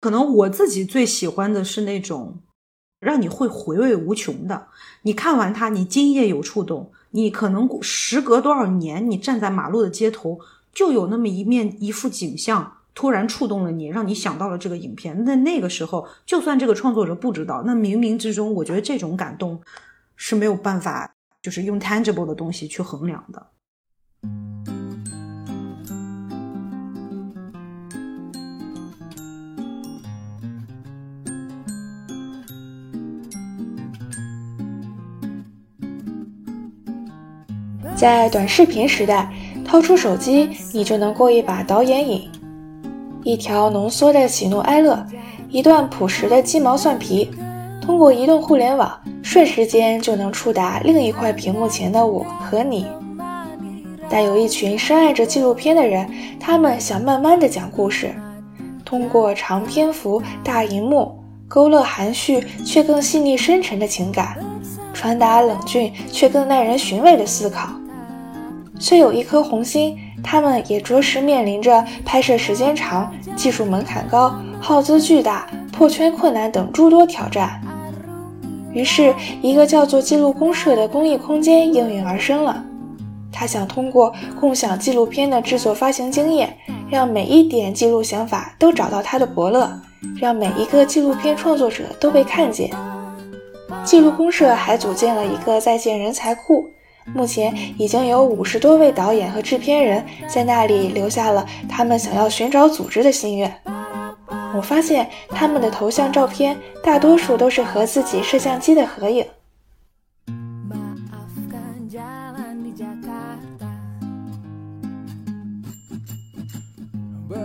可能我自己最喜欢的是那种让你会回味无穷的。你看完它，你今夜有触动。你可能时隔多少年，你站在马路的街头，就有那么一面一幅景象突然触动了你，让你想到了这个影片。那那个时候，就算这个创作者不知道，那冥冥之中，我觉得这种感动是没有办法，就是用 tangible 的东西去衡量的。在短视频时代，掏出手机，你就能过一把导演瘾。一条浓缩的喜怒哀乐，一段朴实的鸡毛蒜皮，通过移动互联网，瞬时间就能触达另一块屏幕前的我和你。但有一群深爱着纪录片的人，他们想慢慢的讲故事，通过长篇幅、大银幕，勾勒含蓄却更细腻深沉的情感，传达冷峻却更耐人寻味的思考。虽有一颗红心，他们也着实面临着拍摄时间长、技术门槛高、耗资巨大、破圈困难等诸多挑战。于是，一个叫做“记录公社”的公益空间应运而生了。他想通过共享纪录片的制作发行经验，让每一点记录想法都找到他的伯乐，让每一个纪录片创作者都被看见。记录公社还组建了一个在线人才库。目前已经有五十多位导演和制片人在那里留下了他们想要寻找组织的心愿。我发现他们的头像照片大多数都是和自己摄像机的合影。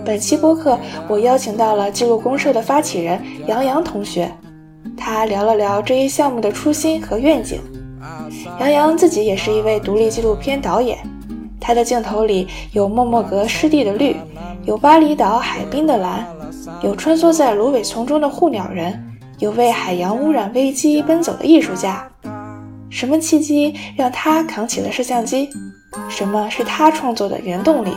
本期播客，我邀请到了记录公社的发起人杨洋同学，他聊了聊这一项目的初心和愿景。杨洋自己也是一位独立纪录片导演，他的镜头里有莫莫格湿地的绿，有巴厘岛海滨的蓝，有穿梭在芦苇丛中的护鸟人，有为海洋污染危机奔走的艺术家。什么契机让他扛起了摄像机？什么是他创作的原动力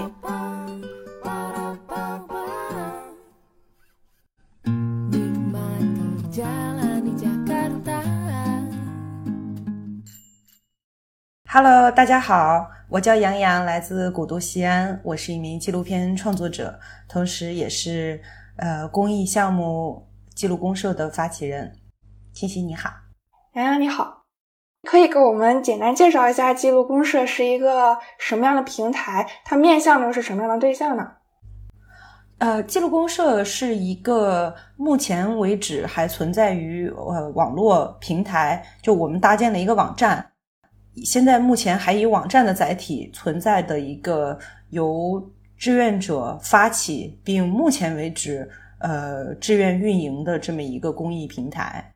？Hello，大家好，我叫杨洋，来自古都西安，我是一名纪录片创作者，同时也是呃公益项目记录公社的发起人。欣欣你好，杨洋你好，可以给我们简单介绍一下记录公社是一个什么样的平台？它面向的是什么样的对象呢？呃，记录公社是一个目前为止还存在于呃网络平台，就我们搭建的一个网站。现在目前还以网站的载体存在的一个由志愿者发起，并目前为止呃志愿运营的这么一个公益平台。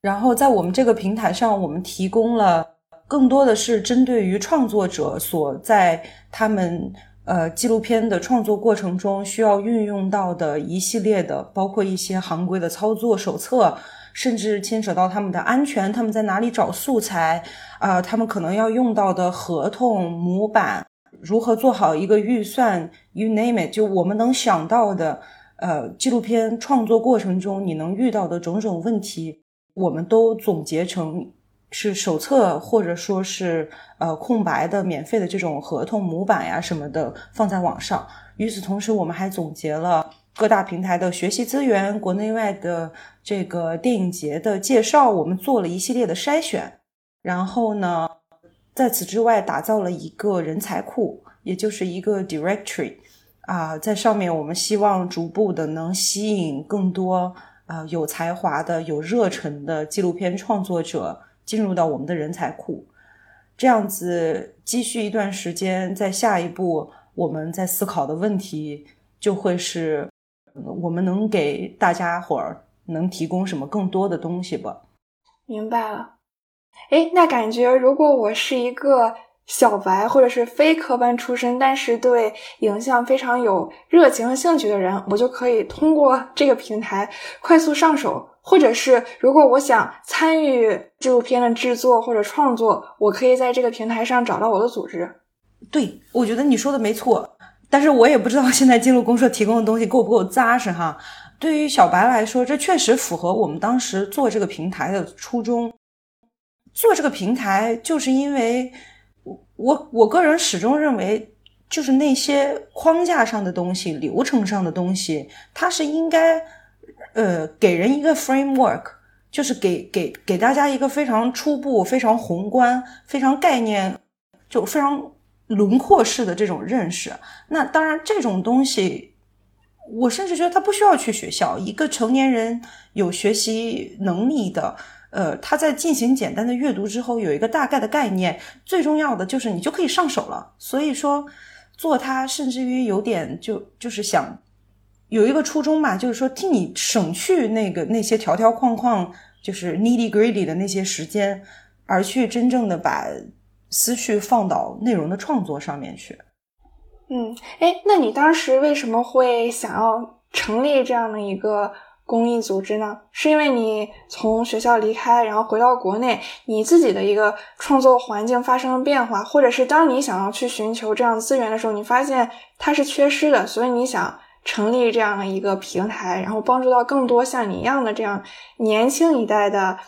然后在我们这个平台上，我们提供了更多的是针对于创作者所在他们呃纪录片的创作过程中需要运用到的一系列的，包括一些行规的操作手册。甚至牵扯到他们的安全，他们在哪里找素材啊？他们可能要用到的合同模板，如何做好一个预算？You name it，就我们能想到的，呃，纪录片创作过程中你能遇到的种种问题，我们都总结成是手册，或者说是呃空白的免费的这种合同模板呀什么的放在网上。与此同时，我们还总结了。各大平台的学习资源，国内外的这个电影节的介绍，我们做了一系列的筛选。然后呢，在此之外，打造了一个人才库，也就是一个 directory 啊，在上面我们希望逐步的能吸引更多啊有才华的、有热忱的纪录片创作者进入到我们的人才库。这样子积蓄一段时间，在下一步我们在思考的问题就会是。我们能给大家伙儿能提供什么更多的东西吧？明白了。哎，那感觉如果我是一个小白，或者是非科班出身，但是对影像非常有热情和兴趣的人，我就可以通过这个平台快速上手。或者是如果我想参与纪录片的制作或者创作，我可以在这个平台上找到我的组织。对，我觉得你说的没错。但是我也不知道现在记录公社提供的东西够不够扎实哈。对于小白来说，这确实符合我们当时做这个平台的初衷。做这个平台，就是因为我我我个人始终认为，就是那些框架上的东西、流程上的东西，它是应该呃给人一个 framework，就是给给给大家一个非常初步、非常宏观、非常概念，就非常轮廓式的这种认识。那当然，这种东西。我甚至觉得他不需要去学校，一个成年人有学习能力的，呃，他在进行简单的阅读之后，有一个大概的概念，最重要的就是你就可以上手了。所以说，做它甚至于有点就就是想有一个初衷嘛，就是说替你省去那个那些条条框框，就是 needy gritty 的那些时间，而去真正的把思绪放到内容的创作上面去。嗯，哎，那你当时为什么会想要成立这样的一个公益组织呢？是因为你从学校离开，然后回到国内，你自己的一个创作环境发生了变化，或者是当你想要去寻求这样资源的时候，你发现它是缺失的，所以你想成立这样的一个平台，然后帮助到更多像你一样的这样年轻一代的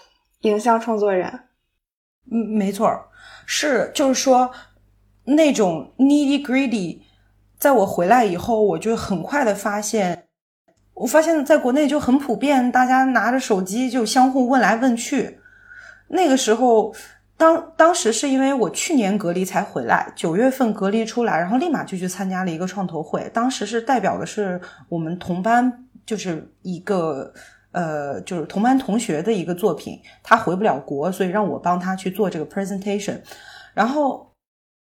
影像创作人。嗯，没错，是就是说那种 nitty gritty。在我回来以后，我就很快的发现，我发现在国内就很普遍，大家拿着手机就相互问来问去。那个时候，当当时是因为我去年隔离才回来，九月份隔离出来，然后立马就去参加了一个创投会。当时是代表的是我们同班，就是一个呃，就是同班同学的一个作品，他回不了国，所以让我帮他去做这个 presentation，然后。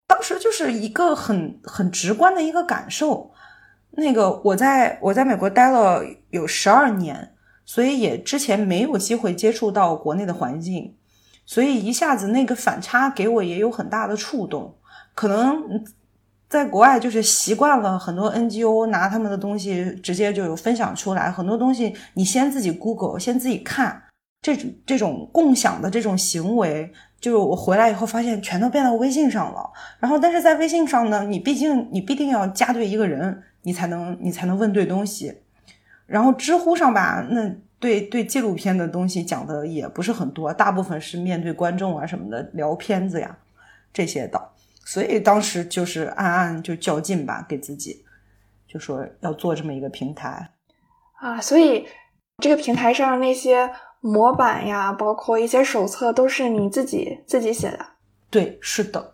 当时就是一个很很直观的一个感受，那个我在我在美国待了有十二年，所以也之前没有机会接触到国内的环境，所以一下子那个反差给我也有很大的触动。可能在国外就是习惯了很多 NGO 拿他们的东西直接就有分享出来，很多东西你先自己 Google，先自己看，这种这种共享的这种行为。就是我回来以后发现全都变到微信上了，然后但是在微信上呢，你毕竟你必定要加对一个人，你才能你才能问对东西。然后知乎上吧，那对对纪录片的东西讲的也不是很多，大部分是面对观众啊什么的聊片子呀这些的。所以当时就是暗暗就较劲吧，给自己就说要做这么一个平台啊。所以这个平台上那些。模板呀，包括一些手册，都是你自己自己写的。对，是的，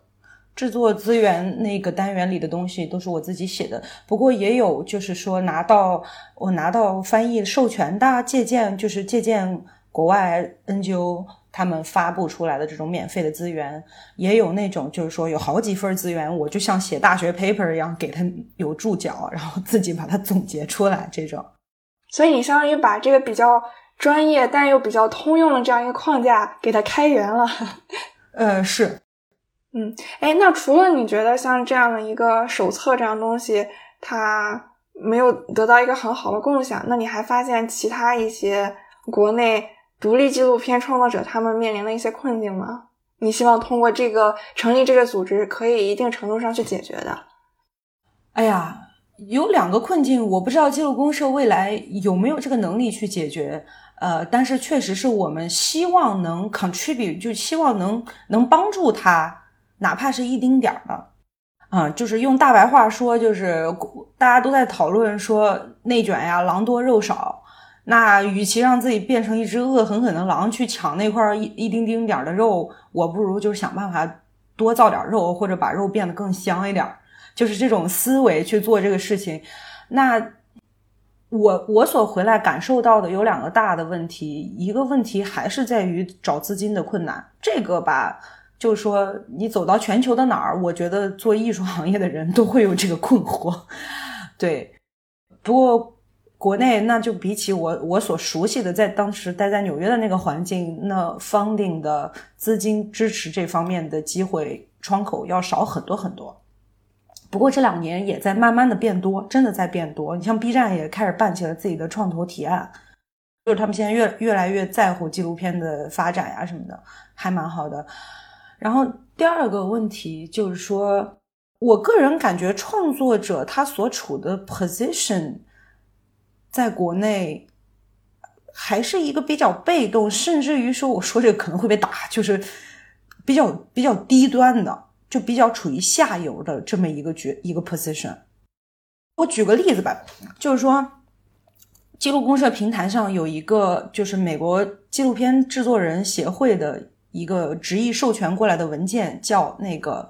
制作资源那个单元里的东西都是我自己写的。不过也有，就是说拿到我拿到翻译授权的，借鉴就是借鉴国外 NGO 他们发布出来的这种免费的资源，也有那种就是说有好几份资源，我就像写大学 paper 一样，给它有注脚，然后自己把它总结出来这种。所以你相当于把这个比较。专业但又比较通用的这样一个框架，给它开源了。呃，是，嗯，哎，那除了你觉得像这样的一个手册这样东西，它没有得到一个很好的共享，那你还发现其他一些国内独立纪录片创作者他们面临的一些困境吗？你希望通过这个成立这个组织，可以一定程度上去解决的？哎呀，有两个困境，我不知道记录公社未来有没有这个能力去解决。呃，但是确实是我们希望能 contribute，就希望能能帮助他，哪怕是一丁点儿的，啊，就是用大白话说，就是大家都在讨论说内卷呀，狼多肉少，那与其让自己变成一只恶狠狠的狼去抢那块一一丁丁点儿的肉，我不如就是想办法多造点肉，或者把肉变得更香一点，就是这种思维去做这个事情，那。我我所回来感受到的有两个大的问题，一个问题还是在于找资金的困难。这个吧，就是说你走到全球的哪儿，我觉得做艺术行业的人都会有这个困惑。对，不过国内那就比起我我所熟悉的，在当时待在纽约的那个环境，那 funding 的资金支持这方面的机会窗口要少很多很多。不过这两年也在慢慢的变多，真的在变多。你像 B 站也开始办起了自己的创投提案，就是他们现在越越来越在乎纪录片的发展呀什么的，还蛮好的。然后第二个问题就是说，我个人感觉创作者他所处的 position，在国内还是一个比较被动，甚至于说我说这个可能会被打，就是比较比较低端的，就比较处于下游的这么一个角一个 position。我举个例子吧，就是说，记录公社平台上有一个就是美国纪录片制作人协会的一个直译授权过来的文件，叫那个。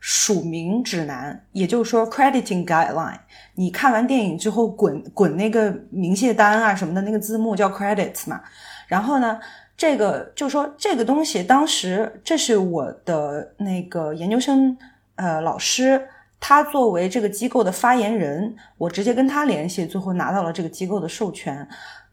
署名指南，也就是说 crediting guideline。你看完电影之后，滚滚那个明谢单啊什么的那个字幕叫 credits 嘛。然后呢，这个就说这个东西，当时这是我的那个研究生呃老师，他作为这个机构的发言人，我直接跟他联系，最后拿到了这个机构的授权。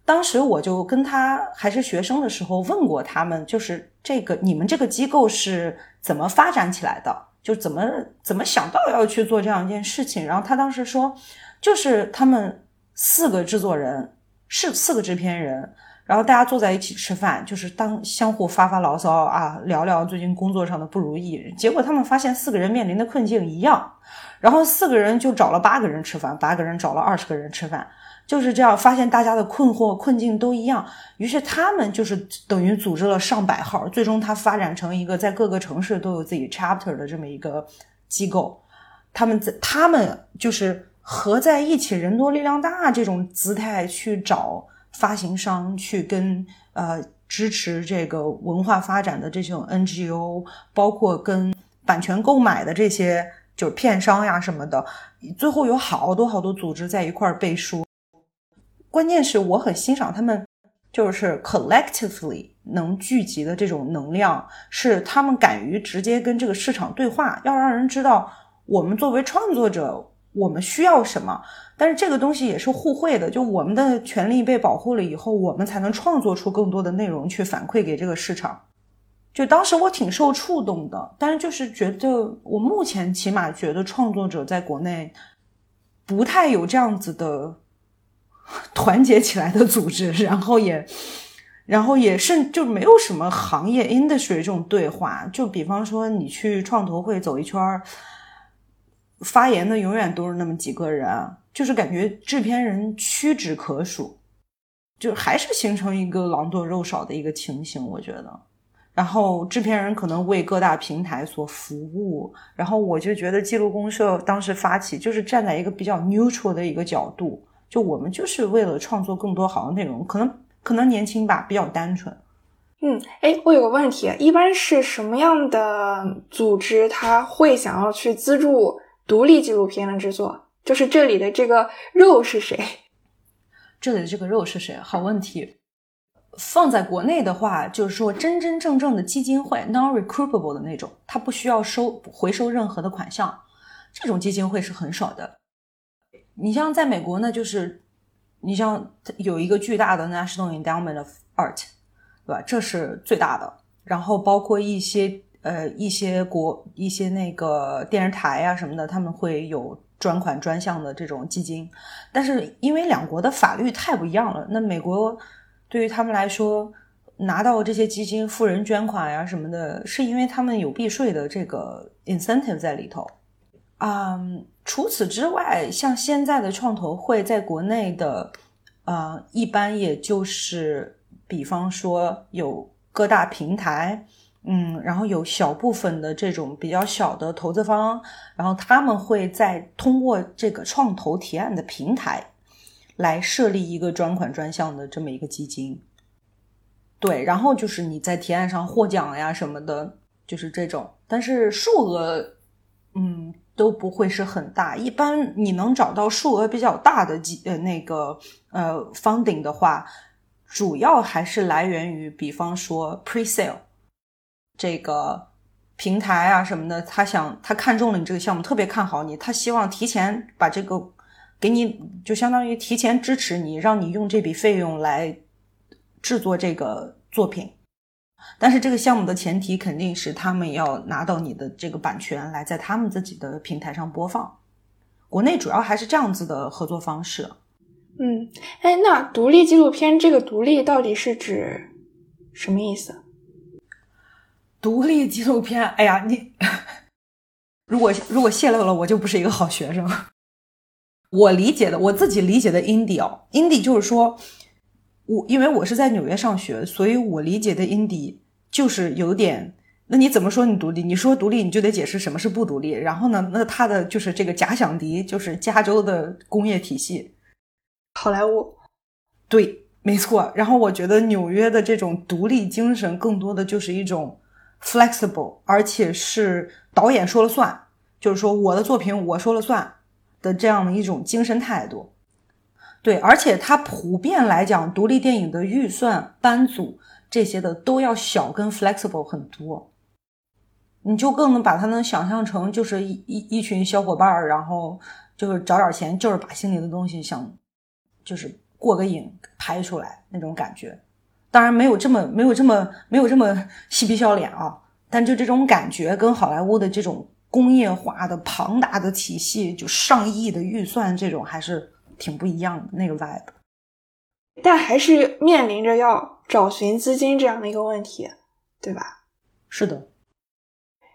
当时我就跟他还是学生的时候问过他们，就是这个你们这个机构是怎么发展起来的？就怎么怎么想到要去做这样一件事情，然后他当时说，就是他们四个制作人是四个制片人，然后大家坐在一起吃饭，就是当相互发发牢骚啊，聊聊最近工作上的不如意。结果他们发现四个人面临的困境一样，然后四个人就找了八个人吃饭，八个人找了二十个人吃饭。就是这样，发现大家的困惑困境都一样，于是他们就是等于组织了上百号，最终它发展成一个在各个城市都有自己 chapter 的这么一个机构。他们在他们就是合在一起，人多力量大这种姿态去找发行商，去跟呃支持这个文化发展的这种 NGO，包括跟版权购买的这些就是片商呀什么的，最后有好多好多组织在一块儿背书。关键是我很欣赏他们，就是 collectively 能聚集的这种能量，是他们敢于直接跟这个市场对话，要让人知道我们作为创作者，我们需要什么。但是这个东西也是互惠的，就我们的权利被保护了以后，我们才能创作出更多的内容去反馈给这个市场。就当时我挺受触动的，但是就是觉得我目前起码觉得创作者在国内不太有这样子的。团结起来的组织，然后也，然后也甚就没有什么行业 industry 这种对话。就比方说，你去创投会走一圈，发言的永远都是那么几个人，就是感觉制片人屈指可数，就还是形成一个狼多肉少的一个情形。我觉得，然后制片人可能为各大平台所服务，然后我就觉得记录公社当时发起就是站在一个比较 neutral 的一个角度。就我们就是为了创作更多好的内容，可能可能年轻吧，比较单纯。嗯，哎，我有个问题，一般是什么样的组织他会想要去资助独立纪录片的制作？就是这里的这个肉是谁？这里的这个肉是谁？好问题。放在国内的话，就是说真真正正的基金会，non-recoupable 的那种，它不需要收回收任何的款项，这种基金会是很少的。你像在美国呢，就是你像有一个巨大的 National Endowment of Art，对吧？这是最大的。然后包括一些呃一些国一些那个电视台啊什么的，他们会有专款专项的这种基金。但是因为两国的法律太不一样了，那美国对于他们来说，拿到这些基金、富人捐款呀什么的，是因为他们有避税的这个 incentive 在里头。嗯，除此之外，像现在的创投会在国内的，呃，一般也就是，比方说有各大平台，嗯，然后有小部分的这种比较小的投资方，然后他们会在通过这个创投提案的平台，来设立一个专款专项的这么一个基金。对，然后就是你在提案上获奖呀什么的，就是这种，但是数额，嗯。都不会是很大，一般你能找到数额比较大的几呃那个呃 funding 的话，主要还是来源于，比方说 pre-sale 这个平台啊什么的，他想他看中了你这个项目，特别看好你，他希望提前把这个给你，就相当于提前支持你，让你用这笔费用来制作这个作品。但是这个项目的前提肯定是他们要拿到你的这个版权，来在他们自己的平台上播放。国内主要还是这样子的合作方式。嗯，哎，那独立纪录片这个独立到底是指什么意思？独立纪录片，哎呀，你 如果如果泄露了，我就不是一个好学生。我理解的，我自己理解的 indie 哦，indie 就是说，我因为我是在纽约上学，所以我理解的 indie 就是有点。那你怎么说你独立？你说独立，你就得解释什么是不独立。然后呢，那他的就是这个假想敌，就是加州的工业体系，好莱坞。对，没错。然后我觉得纽约的这种独立精神，更多的就是一种 flexible，而且是导演说了算，就是说我的作品我说了算的这样的一种精神态度。对，而且它普遍来讲，独立电影的预算、班组这些的都要小跟 flexible 很多。你就更能把它能想象成就是一一一群小伙伴儿，然后就是找点钱，就是把心里的东西想，就是过个瘾拍出来那种感觉。当然没有这么没有这么没有这么嬉皮笑脸啊，但就这种感觉跟好莱坞的这种工业化的庞大的体系，就上亿的预算这种还是挺不一样的那个 vibe。但还是面临着要找寻资金这样的一个问题，对吧？是的。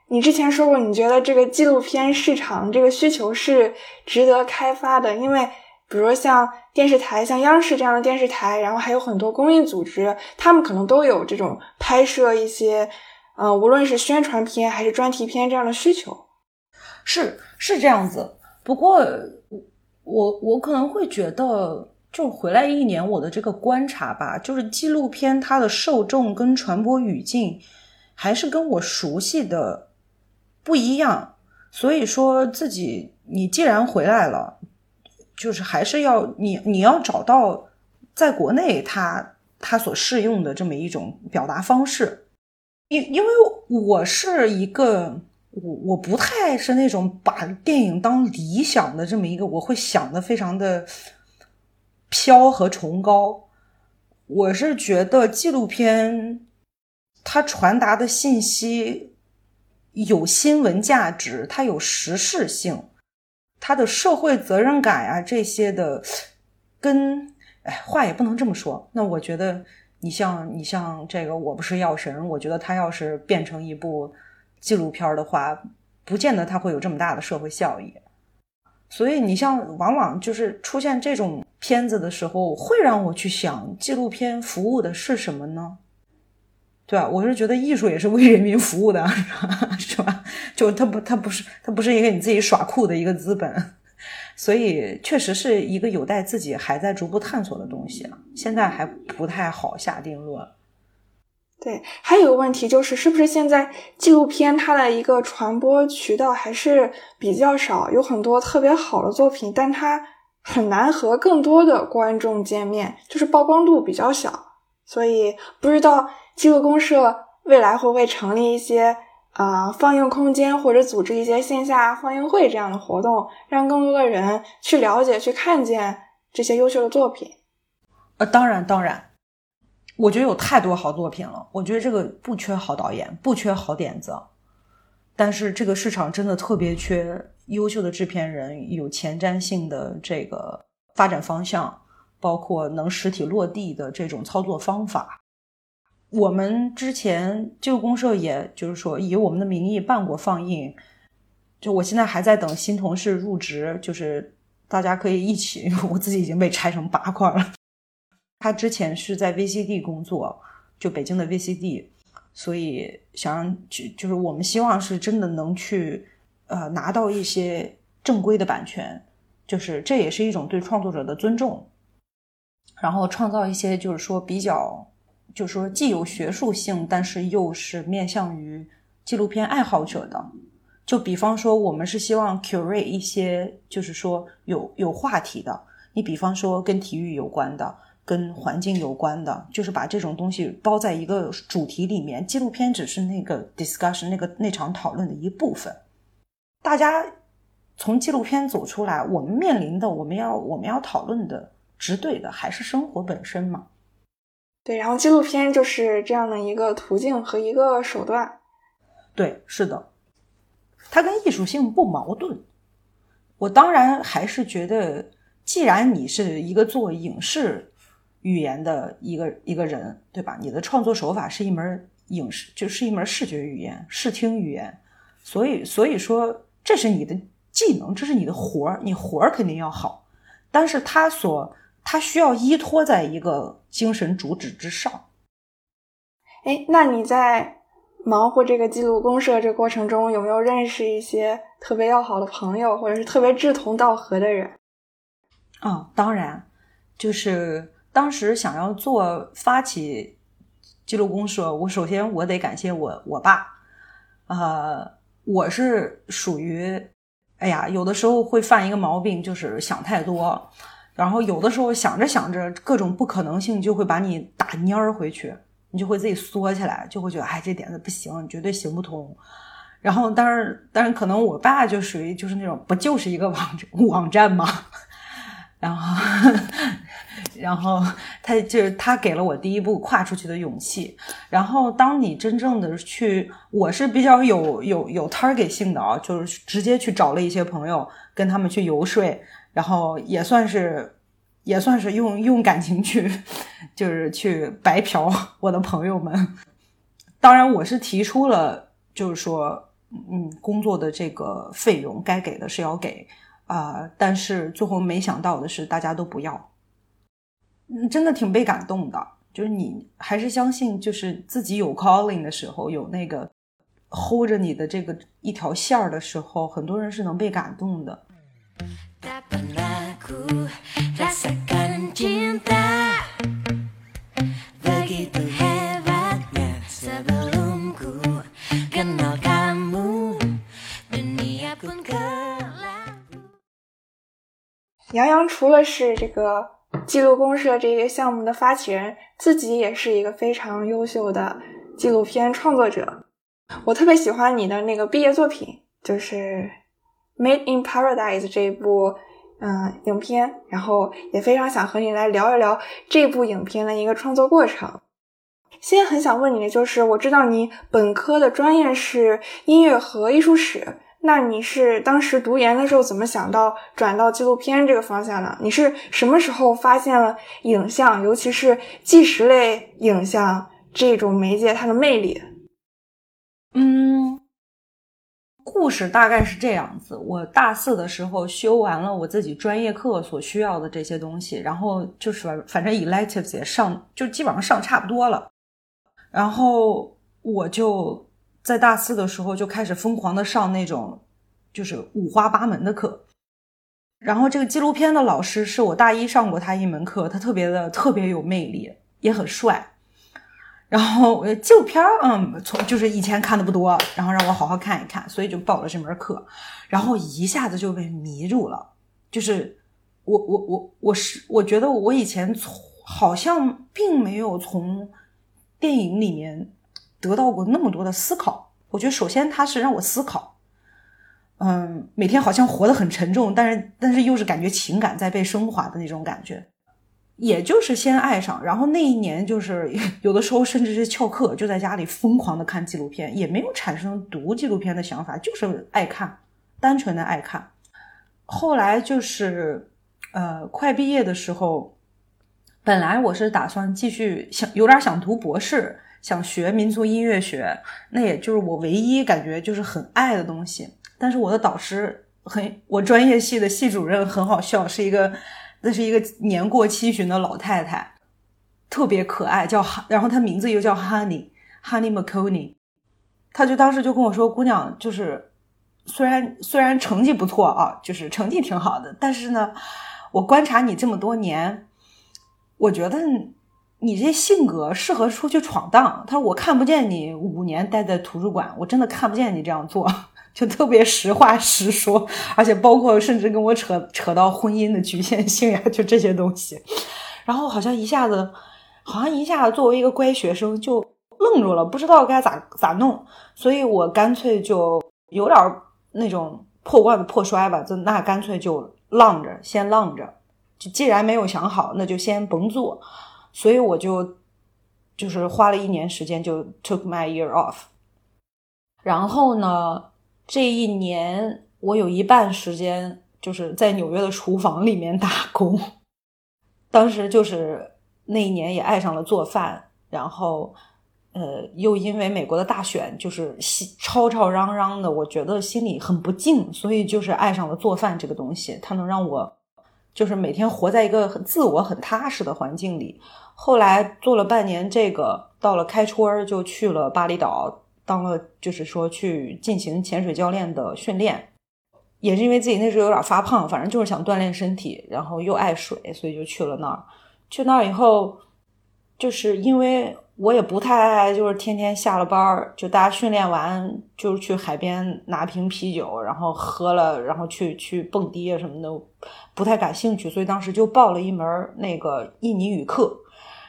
你之前说过，你觉得这个纪录片市场这个需求是值得开发的，因为比如像电视台，像央视这样的电视台，然后还有很多公益组织，他们可能都有这种拍摄一些，呃，无论是宣传片还是专题片这样的需求。是是这样子，不过我我可能会觉得，就回来一年我的这个观察吧，就是纪录片它的受众跟传播语境，还是跟我熟悉的。不一样，所以说自己，你既然回来了，就是还是要你你要找到在国内他他所适用的这么一种表达方式，因因为我是一个我我不太是那种把电影当理想的这么一个，我会想的非常的飘和崇高，我是觉得纪录片它传达的信息。有新闻价值，它有时事性，它的社会责任感啊这些的，跟哎话也不能这么说。那我觉得你像你像这个我不是药神，我觉得它要是变成一部纪录片的话，不见得它会有这么大的社会效益。所以你像往往就是出现这种片子的时候，会让我去想纪录片服务的是什么呢？对吧？我是觉得艺术也是为人民服务的，是吧？就它不，它不是，它不是一个你自己耍酷的一个资本，所以确实是一个有待自己还在逐步探索的东西现在还不太好下定论。对，还有个问题就是，是不是现在纪录片它的一个传播渠道还是比较少？有很多特别好的作品，但它很难和更多的观众见面，就是曝光度比较小，所以不知道。记录公社未来会不会成立一些啊放映空间，或者组织一些线下放映会这样的活动，让更多的人去了解、去看见这些优秀的作品？呃，当然，当然，我觉得有太多好作品了。我觉得这个不缺好导演，不缺好点子，但是这个市场真的特别缺优秀的制片人，有前瞻性的这个发展方向，包括能实体落地的这种操作方法。我们之前纪录公社，也就是说以我们的名义办过放映，就我现在还在等新同事入职，就是大家可以一起，我自己已经被拆成八块了。他之前是在 VCD 工作，就北京的 VCD，所以想让就就是我们希望是真的能去呃拿到一些正规的版权，就是这也是一种对创作者的尊重，然后创造一些就是说比较。就是说，既有学术性，但是又是面向于纪录片爱好者的。就比方说，我们是希望 curate 一些，就是说有有话题的。你比方说，跟体育有关的，跟环境有关的，就是把这种东西包在一个主题里面。纪录片只是那个 discussion 那个那场讨论的一部分。大家从纪录片走出来，我们面临的，我们要我们要讨论的，直对的还是生活本身嘛。对，然后纪录片就是这样的一个途径和一个手段。对，是的，它跟艺术性不矛盾。我当然还是觉得，既然你是一个做影视语言的一个一个人，对吧？你的创作手法是一门影视，就是一门视觉语言、视听语言，所以，所以说这是你的技能，这是你的活儿，你活儿肯定要好。但是他所他需要依托在一个精神主旨之上。哎，那你在忙活这个记录公社这过程中，有没有认识一些特别要好的朋友，或者是特别志同道合的人？哦，当然，就是当时想要做发起记录公社，我首先我得感谢我我爸，呃，我是属于，哎呀，有的时候会犯一个毛病，就是想太多，然后有的时候想着想着各种不可能性就会把你打蔫儿回去，你就会自己缩起来，就会觉得哎这点子不行，绝对行不通。然后，当然，当然可能我爸就属于就是那种不就是一个网网站吗？然后，然后 他就是他给了我第一步跨出去的勇气。然后，当你真正的去，我是比较有有有 target 性的啊，就是直接去找了一些朋友，跟他们去游说，然后也算是也算是用用感情去，就是去白嫖 我的朋友们。当然，我是提出了，就是说，嗯，工作的这个费用该给的是要给。啊！但是最后没想到的是，大家都不要，真的挺被感动的。就是你还是相信，就是自己有 calling 的时候，有那个 hold 着你的这个一条线儿的时候，很多人是能被感动的。杨洋除了是这个记录公社这个项目的发起人，自己也是一个非常优秀的纪录片创作者。我特别喜欢你的那个毕业作品，就是《Made in Paradise》这一部嗯影片，然后也非常想和你来聊一聊这部影片的一个创作过程。现在很想问你的就是，我知道你本科的专业是音乐和艺术史。那你是当时读研的时候怎么想到转到纪录片这个方向呢？你是什么时候发现了影像，尤其是纪实类影像这种媒介它的魅力？嗯，故事大概是这样子：我大四的时候修完了我自己专业课所需要的这些东西，然后就是反正 electives 也上，就基本上上差不多了，然后我就。在大四的时候就开始疯狂的上那种，就是五花八门的课。然后这个纪录片的老师是我大一上过他一门课，他特别的特别有魅力，也很帅。然后纪录片嗯，从就是以前看的不多，然后让我好好看一看，所以就报了这门课。然后一下子就被迷住了。就是我我我我是我觉得我以前从好像并没有从电影里面。得到过那么多的思考，我觉得首先他是让我思考，嗯，每天好像活得很沉重，但是但是又是感觉情感在被升华的那种感觉，也就是先爱上，然后那一年就是有的时候甚至是翘课，就在家里疯狂的看纪录片，也没有产生读纪录片的想法，就是爱看，单纯的爱看。后来就是呃快毕业的时候，本来我是打算继续想有点想读博士。想学民族音乐学，那也就是我唯一感觉就是很爱的东西。但是我的导师很，我专业系的系主任很好笑，是一个，那是一个年过七旬的老太太，特别可爱，叫哈，然后她名字又叫 Honey，Honey McConey。她就当时就跟我说：“姑娘，就是虽然虽然成绩不错啊，就是成绩挺好的，但是呢，我观察你这么多年，我觉得。”你这性格适合出去闯荡。他说：“我看不见你五年待在图书馆，我真的看不见你这样做，就特别实话实说，而且包括甚至跟我扯扯到婚姻的局限性呀，就这些东西。然后好像一下子，好像一下子作为一个乖学生就愣住了，不知道该咋咋弄。所以我干脆就有点那种破罐子破摔吧，就那干脆就浪着，先浪着。就既然没有想好，那就先甭做。”所以我就就是花了一年时间，就 took my year off。然后呢，这一年我有一半时间就是在纽约的厨房里面打工。当时就是那一年也爱上了做饭，然后呃，又因为美国的大选就是吵吵嚷嚷的，我觉得心里很不静，所以就是爱上了做饭这个东西，它能让我。就是每天活在一个很自我、很踏实的环境里。后来做了半年这个，到了开春就去了巴厘岛，当了就是说去进行潜水教练的训练。也是因为自己那时候有点发胖，反正就是想锻炼身体，然后又爱水，所以就去了那儿。去那儿以后，就是因为我也不太，就是天天下了班儿就大家训练完就是去海边拿瓶啤酒，然后喝了，然后去去蹦迪啊什么的，不太感兴趣。所以当时就报了一门那个印尼语课，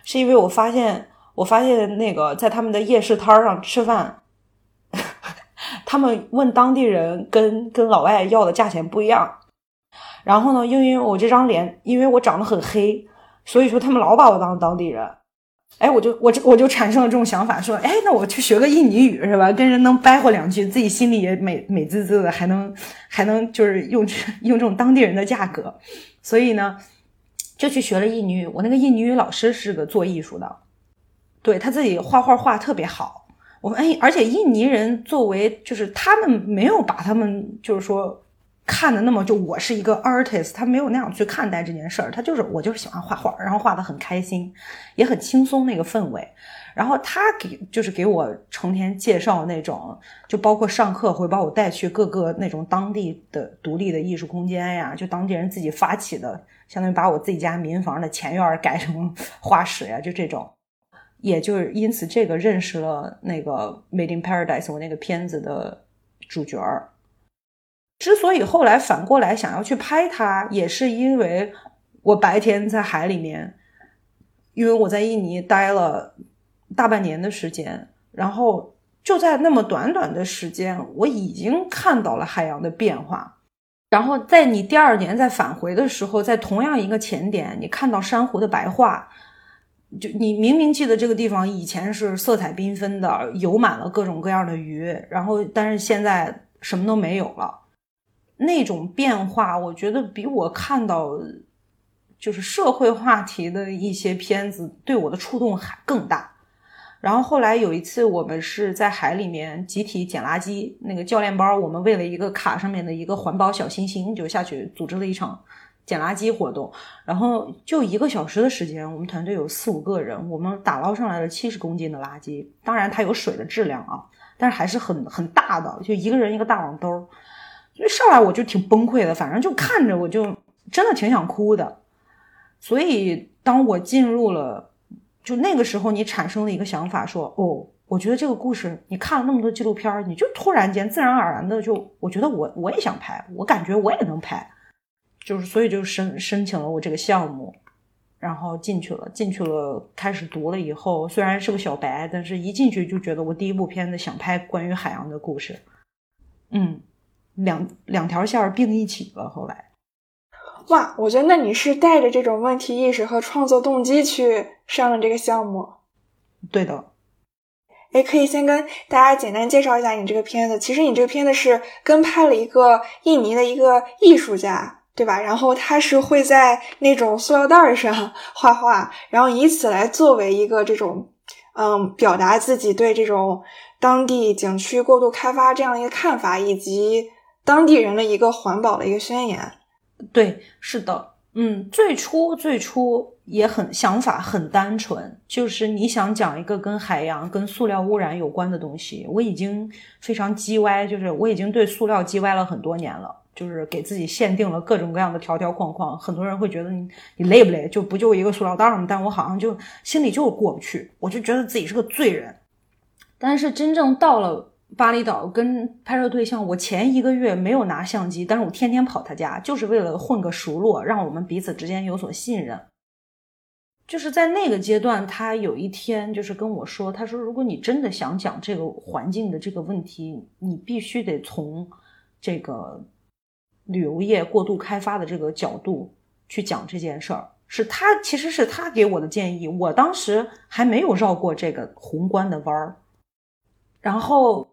是因为我发现我发现那个在他们的夜市摊上吃饭。他们问当地人跟跟老外要的价钱不一样，然后呢，因为我这张脸，因为我长得很黑，所以说他们老把我当当地人。哎，我就我就我就产生了这种想法，说，哎，那我去学个印尼语是吧？跟人能掰活两句，自己心里也美美滋滋的，还能还能就是用 用这种当地人的价格，所以呢，就去学了印尼语。我那个印尼语老师是个做艺术的，对他自己画画画特别好。我们哎，而且印尼人作为就是他们没有把他们就是说看的那么就我是一个 artist，他没有那样去看待这件事儿，他就是我就是喜欢画画，然后画的很开心，也很轻松那个氛围。然后他给就是给我成天介绍那种，就包括上课会把我带去各个那种当地的独立的艺术空间呀，就当地人自己发起的，相当于把我自己家民房的前院改成画室呀，就这种。也就是因此，这个认识了那个《Made in Paradise》我那个片子的主角儿。之所以后来反过来想要去拍它，也是因为我白天在海里面，因为我在印尼待了大半年的时间，然后就在那么短短的时间，我已经看到了海洋的变化。然后在你第二年再返回的时候，在同样一个前点，你看到珊瑚的白化。就你明明记得这个地方以前是色彩缤纷的，游满了各种各样的鱼，然后但是现在什么都没有了。那种变化，我觉得比我看到就是社会话题的一些片子对我的触动还更大。然后后来有一次，我们是在海里面集体捡垃圾，那个教练包，我们为了一个卡上面的一个环保小星星，就下去组织了一场。捡垃圾活动，然后就一个小时的时间，我们团队有四五个人，我们打捞上来了七十公斤的垃圾。当然，它有水的质量啊，但是还是很很大的，就一个人一个大网兜。所以上来我就挺崩溃的，反正就看着我就真的挺想哭的。所以当我进入了，就那个时候，你产生了一个想法，说哦，我觉得这个故事，你看了那么多纪录片，你就突然间自然而然的就，我觉得我我也想拍，我感觉我也能拍。就是，所以就申申请了我这个项目，然后进去了，进去了，开始读了以后，虽然是个小白，但是一进去就觉得我第一部片子想拍关于海洋的故事，嗯，两两条线并一起了。后来，哇，我觉得那你是带着这种问题意识和创作动机去上了这个项目？对的。哎，可以先跟大家简单介绍一下你这个片子。其实你这个片子是跟拍了一个印尼的一个艺术家。对吧？然后他是会在那种塑料袋上 画画，然后以此来作为一个这种，嗯，表达自己对这种当地景区过度开发这样一个看法，以及当地人的一个环保的一个宣言。对，是的，嗯，最初最初也很想法很单纯，就是你想讲一个跟海洋、跟塑料污染有关的东西。我已经非常叽歪，就是我已经对塑料叽歪了很多年了。就是给自己限定了各种各样的条条框框，很多人会觉得你你累不累？就不就一个塑料袋吗？但我好像就心里就是过不去，我就觉得自己是个罪人。但是真正到了巴厘岛跟拍摄对象，我前一个月没有拿相机，但是我天天跑他家，就是为了混个熟络，让我们彼此之间有所信任。就是在那个阶段，他有一天就是跟我说，他说如果你真的想讲这个环境的这个问题，你必须得从这个。旅游业过度开发的这个角度去讲这件事儿，是他其实是他给我的建议，我当时还没有绕过这个宏观的弯儿，然后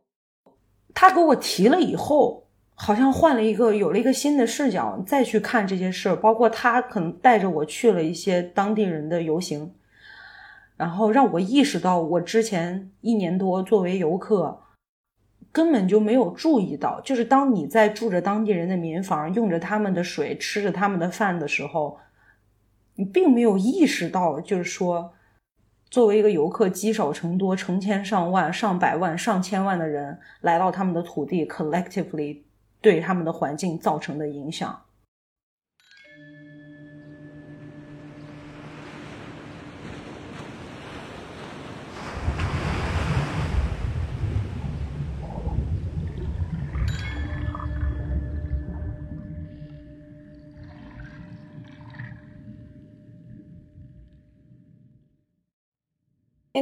他给我提了以后，好像换了一个有了一个新的视角再去看这些事儿，包括他可能带着我去了一些当地人的游行，然后让我意识到我之前一年多作为游客。根本就没有注意到，就是当你在住着当地人的民房，用着他们的水，吃着他们的饭的时候，你并没有意识到，就是说，作为一个游客，积少成多，成千上万、上百万、上千万的人来到他们的土地，collectively 对他们的环境造成的影响。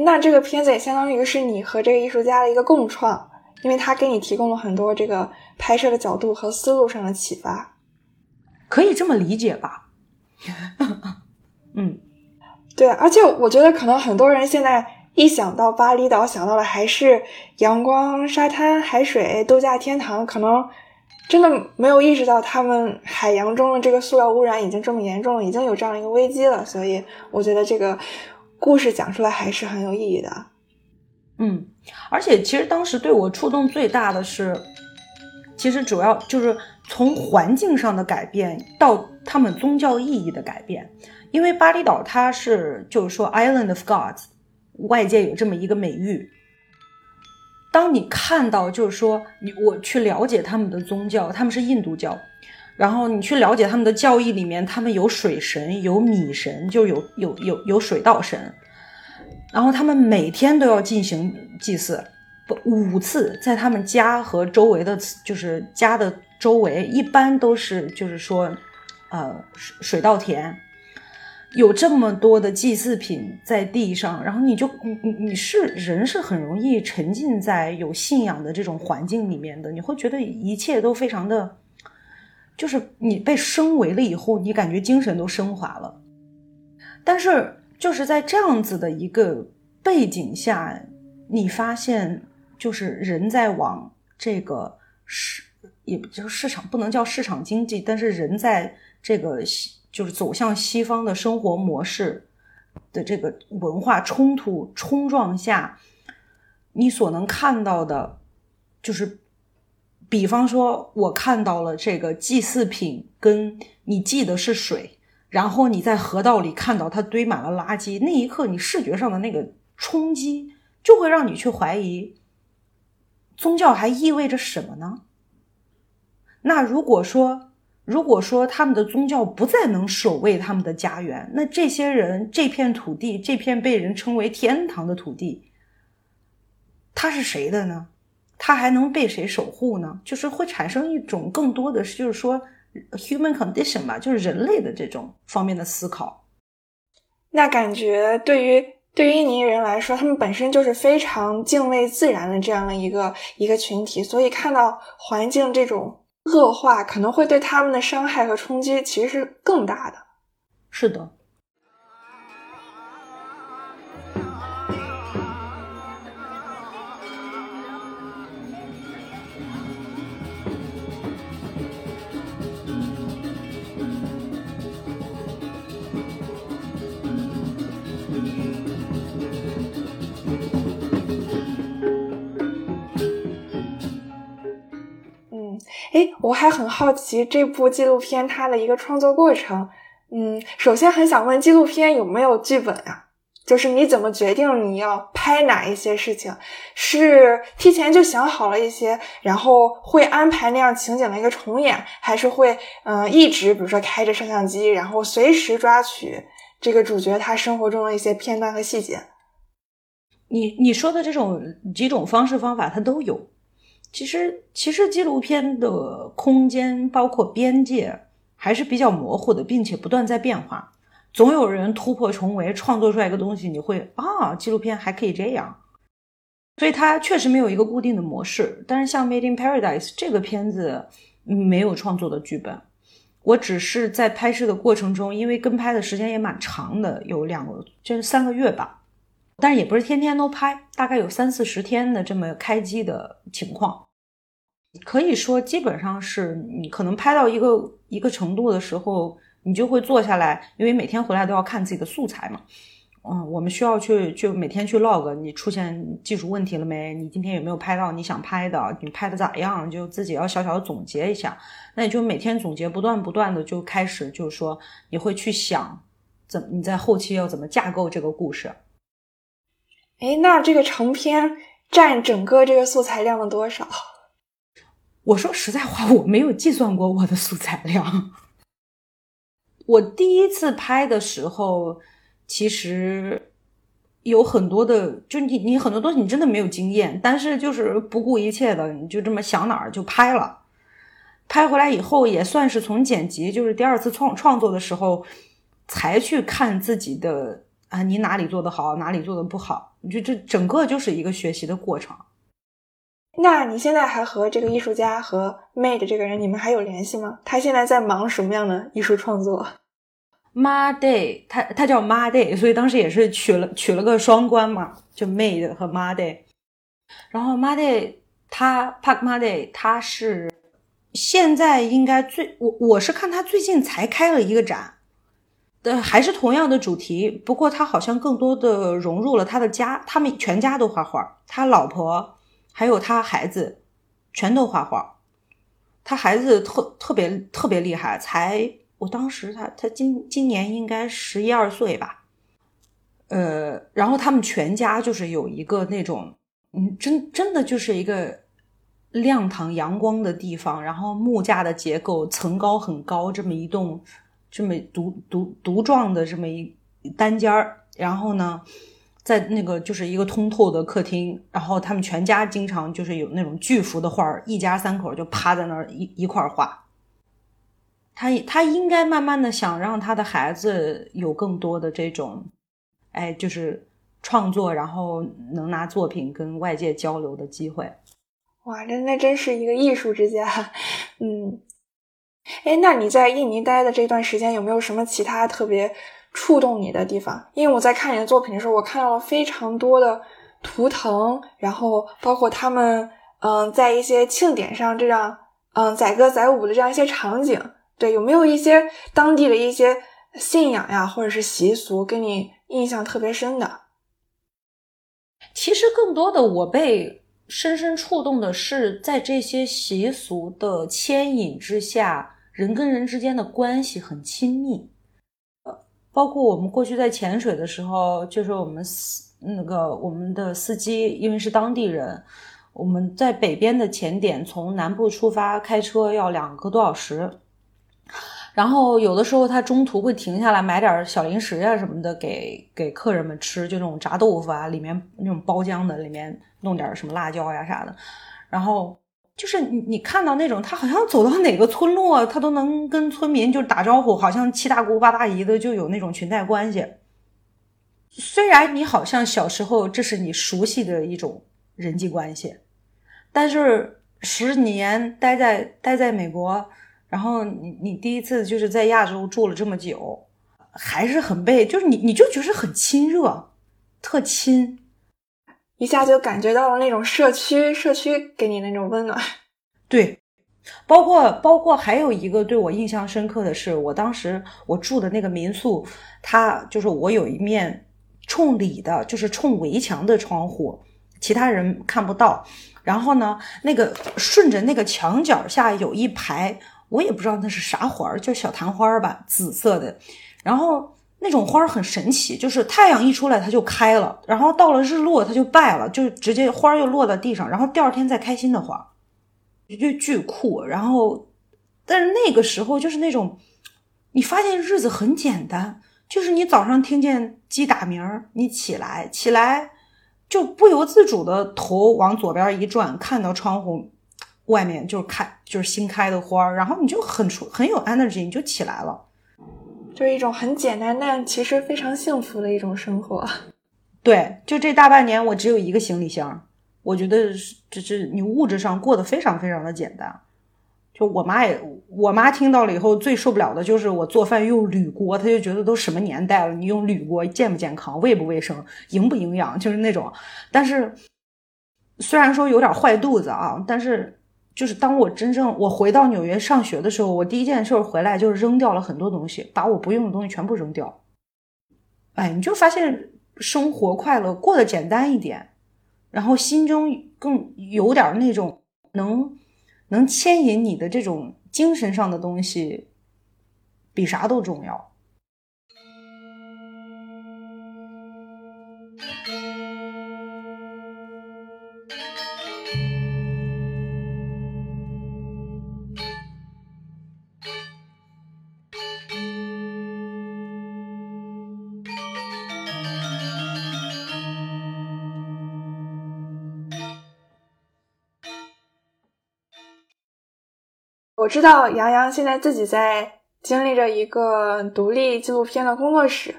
那这个片子也相当于是你和这个艺术家的一个共创，因为他给你提供了很多这个拍摄的角度和思路上的启发，可以这么理解吧？嗯，对，而且我觉得可能很多人现在一想到巴厘岛，想到的还是阳光、沙滩、海水、度假天堂，可能真的没有意识到他们海洋中的这个塑料污染已经这么严重了，已经有这样一个危机了。所以我觉得这个。故事讲出来还是很有意义的，嗯，而且其实当时对我触动最大的是，其实主要就是从环境上的改变到他们宗教意义的改变，因为巴厘岛它是就是说 Island of Gods，外界有这么一个美誉。当你看到就是说你我去了解他们的宗教，他们是印度教。然后你去了解他们的教义里面，他们有水神，有米神，就有有有有水稻神。然后他们每天都要进行祭祀，五次，在他们家和周围的，就是家的周围，一般都是就是说，呃，水水稻田，有这么多的祭祀品在地上，然后你就你你你是人是很容易沉浸在有信仰的这种环境里面的，你会觉得一切都非常的。就是你被升维了以后，你感觉精神都升华了。但是就是在这样子的一个背景下，你发现就是人在往这个市，也就是市场不能叫市场经济，但是人在这个就是走向西方的生活模式的这个文化冲突冲撞下，你所能看到的，就是。比方说，我看到了这个祭祀品，跟你祭的是水，然后你在河道里看到它堆满了垃圾，那一刻你视觉上的那个冲击，就会让你去怀疑，宗教还意味着什么呢？那如果说，如果说他们的宗教不再能守卫他们的家园，那这些人这片土地，这片被人称为天堂的土地，它是谁的呢？它还能被谁守护呢？就是会产生一种更多的，就是说 human condition 吧，就是人类的这种方面的思考。那感觉对于对于印尼人来说，他们本身就是非常敬畏自然的这样的一个一个群体，所以看到环境这种恶化，可能会对他们的伤害和冲击其实是更大的。是的。哎，我还很好奇这部纪录片它的一个创作过程。嗯，首先很想问，纪录片有没有剧本啊？就是你怎么决定你要拍哪一些事情？是提前就想好了一些，然后会安排那样情景的一个重演，还是会嗯一直比如说开着摄像机，然后随时抓取这个主角他生活中的一些片段和细节？你你说的这种几种方式方法，它都有。其实，其实纪录片的空间包括边界还是比较模糊的，并且不断在变化。总有人突破重围，创作出来一个东西，你会啊，纪录片还可以这样。所以它确实没有一个固定的模式。但是像《Made in Paradise》这个片子没有创作的剧本，我只是在拍摄的过程中，因为跟拍的时间也蛮长的，有两个就是三个月吧，但是也不是天天都拍，大概有三四十天的这么开机的情况。可以说，基本上是你可能拍到一个一个程度的时候，你就会坐下来，因为每天回来都要看自己的素材嘛，嗯，我们需要去去每天去 log，你出现技术问题了没？你今天有没有拍到你想拍的？你拍的咋样？就自己要小小的总结一下。那你就每天总结，不断不断的就开始，就是说你会去想，怎你在后期要怎么架构这个故事。哎，那这个成片占整个这个素材量的多少？我说实在话，我没有计算过我的素材量。我第一次拍的时候。其实有很多的，就你你很多东西你真的没有经验，但是就是不顾一切的，你就这么想哪儿就拍了。拍回来以后也算是从剪辑，就是第二次创创作的时候，才去看自己的啊，你哪里做的好，哪里做的不好，就这整个就是一个学习的过程。那你现在还和这个艺术家和 Made 这个人，你们还有联系吗？他现在在忙什么样的艺术创作？Ma Day，他他叫 Ma Day，所以当时也是取了取了个双关嘛，就 Made 和 Ma Day。然后 Ma Day，他 Park Ma Day，他是现在应该最我我是看他最近才开了一个展，的还是同样的主题，不过他好像更多的融入了他的家，他们全家都画画，他老婆还有他孩子全都画画，他孩子特特别特别厉害，才。我当时他他今今年应该十一二岁吧，呃，然后他们全家就是有一个那种，嗯，真真的就是一个亮堂阳光的地方，然后木架的结构，层高很高，这么一栋这么独独独幢的这么一单间儿，然后呢，在那个就是一个通透的客厅，然后他们全家经常就是有那种巨幅的画儿，一家三口就趴在那儿一一块画。他他应该慢慢的想让他的孩子有更多的这种，哎，就是创作，然后能拿作品跟外界交流的机会。哇，那那真是一个艺术之家。嗯，哎，那你在印尼待的这段时间有没有什么其他特别触动你的地方？因为我在看你的作品的时候，我看到了非常多的图腾，然后包括他们嗯，在一些庆典上这样嗯载歌载舞的这样一些场景。对，有没有一些当地的一些信仰呀，或者是习俗，给你印象特别深的？其实更多的，我被深深触动的是，在这些习俗的牵引之下，人跟人之间的关系很亲密。呃，包括我们过去在潜水的时候，就是我们司那个我们的司机，因为是当地人，我们在北边的潜点，从南部出发，开车要两个多小时。然后有的时候他中途会停下来买点小零食呀什么的给给客人们吃，就那种炸豆腐啊，里面那种包浆的，里面弄点什么辣椒呀啥的。然后就是你你看到那种他好像走到哪个村落，他都能跟村民就打招呼，好像七大姑八大姨的就有那种裙带关系。虽然你好像小时候这是你熟悉的一种人际关系，但是十年待在待在美国。然后你你第一次就是在亚洲住了这么久，还是很被，就是你你就觉得很亲热，特亲，一下就感觉到了那种社区社区给你那种温暖。对，包括包括还有一个对我印象深刻的是，我当时我住的那个民宿，它就是我有一面冲里的，就是冲围墙的窗户，其他人看不到。然后呢，那个顺着那个墙角下有一排。我也不知道那是啥花儿，就小昙花吧，紫色的。然后那种花很神奇，就是太阳一出来它就开了，然后到了日落它就败了，就直接花又落在地上，然后第二天再开新的花，就巨酷。然后，但是那个时候就是那种，你发现日子很简单，就是你早上听见鸡打鸣，你起来起来就不由自主的头往左边一转，看到窗户。外面就是开就是新开的花，然后你就很出很有 energy，你就起来了，就是一种很简单但其实非常幸福的一种生活。对，就这大半年我只有一个行李箱，我觉得这这你物质上过得非常非常的简单。就我妈也，我妈听到了以后最受不了的就是我做饭用铝锅，她就觉得都什么年代了，你用铝锅健不健康、卫不卫生、营不营养，就是那种。但是虽然说有点坏肚子啊，但是。就是当我真正我回到纽约上学的时候，我第一件事回来就是扔掉了很多东西，把我不用的东西全部扔掉。哎，你就发现生活快乐，过得简单一点，然后心中更有点那种能能牵引你的这种精神上的东西，比啥都重要。我知道杨洋现在自己在经历着一个独立纪录片的工作室，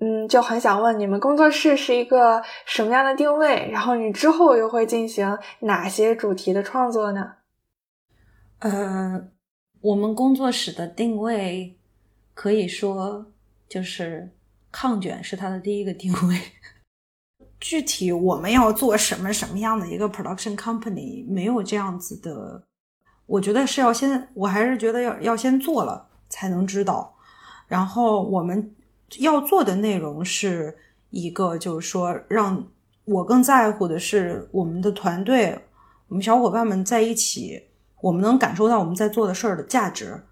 嗯，就很想问你们工作室是一个什么样的定位？然后你之后又会进行哪些主题的创作呢？呃，我们工作室的定位可以说就是抗卷是它的第一个定位。具体我们要做什么什么样的一个 production company，没有这样子的。我觉得是要先，我还是觉得要要先做了才能知道。然后我们要做的内容是一个，就是说让我更在乎的是我们的团队，我们小伙伴们在一起，我们能感受到我们在做的事儿的价值，